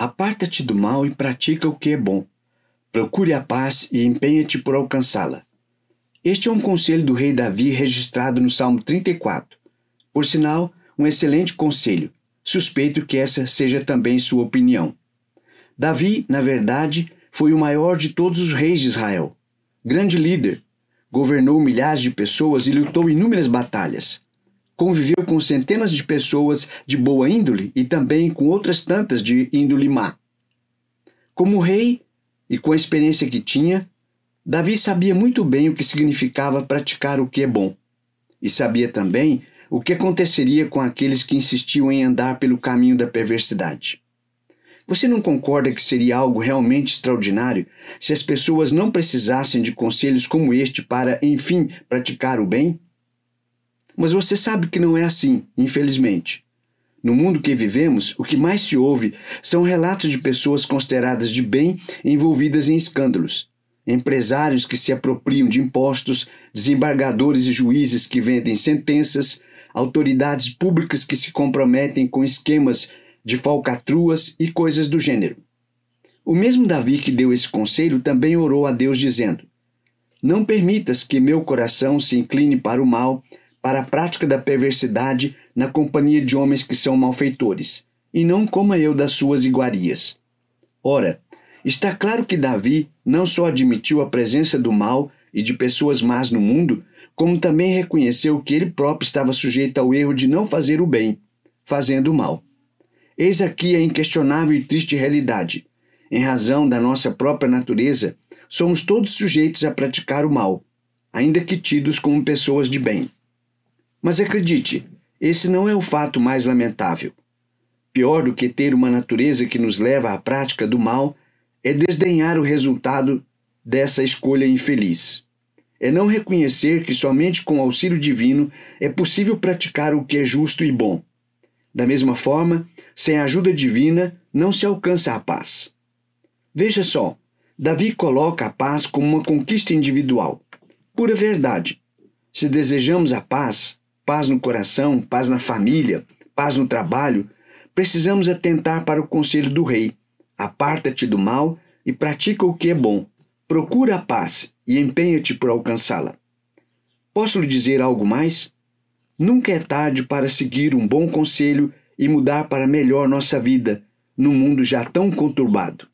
Aparta-te do mal e pratica o que é bom. Procure a paz e empenha-te por alcançá-la. Este é um conselho do rei Davi registrado no Salmo 34. Por sinal, um excelente conselho. Suspeito que essa seja também sua opinião. Davi, na verdade, foi o maior de todos os reis de Israel. Grande líder, governou milhares de pessoas e lutou inúmeras batalhas. Conviveu com centenas de pessoas de boa índole e também com outras tantas de índole má. Como rei e com a experiência que tinha, Davi sabia muito bem o que significava praticar o que é bom. E sabia também o que aconteceria com aqueles que insistiam em andar pelo caminho da perversidade. Você não concorda que seria algo realmente extraordinário se as pessoas não precisassem de conselhos como este para, enfim, praticar o bem? Mas você sabe que não é assim, infelizmente. No mundo que vivemos, o que mais se ouve são relatos de pessoas consideradas de bem envolvidas em escândalos, empresários que se apropriam de impostos, desembargadores e juízes que vendem sentenças, autoridades públicas que se comprometem com esquemas de falcatruas e coisas do gênero. O mesmo Davi que deu esse conselho também orou a Deus dizendo: Não permitas que meu coração se incline para o mal, para a prática da perversidade na companhia de homens que são malfeitores, e não coma eu das suas iguarias. Ora, está claro que Davi não só admitiu a presença do mal e de pessoas más no mundo, como também reconheceu que ele próprio estava sujeito ao erro de não fazer o bem, fazendo o mal. Eis aqui a inquestionável e triste realidade. Em razão da nossa própria natureza, somos todos sujeitos a praticar o mal, ainda que tidos como pessoas de bem. Mas acredite, esse não é o fato mais lamentável. Pior do que ter uma natureza que nos leva à prática do mal é desdenhar o resultado dessa escolha infeliz. É não reconhecer que somente com auxílio divino é possível praticar o que é justo e bom. Da mesma forma, sem a ajuda divina, não se alcança a paz. Veja só, Davi coloca a paz como uma conquista individual. Pura verdade. Se desejamos a paz, paz no coração, paz na família, paz no trabalho, precisamos atentar para o conselho do rei. Aparta-te do mal e pratica o que é bom. Procura a paz e empenha-te por alcançá-la. Posso lhe dizer algo mais? Nunca é tarde para seguir um bom conselho e mudar para melhor nossa vida num mundo já tão conturbado.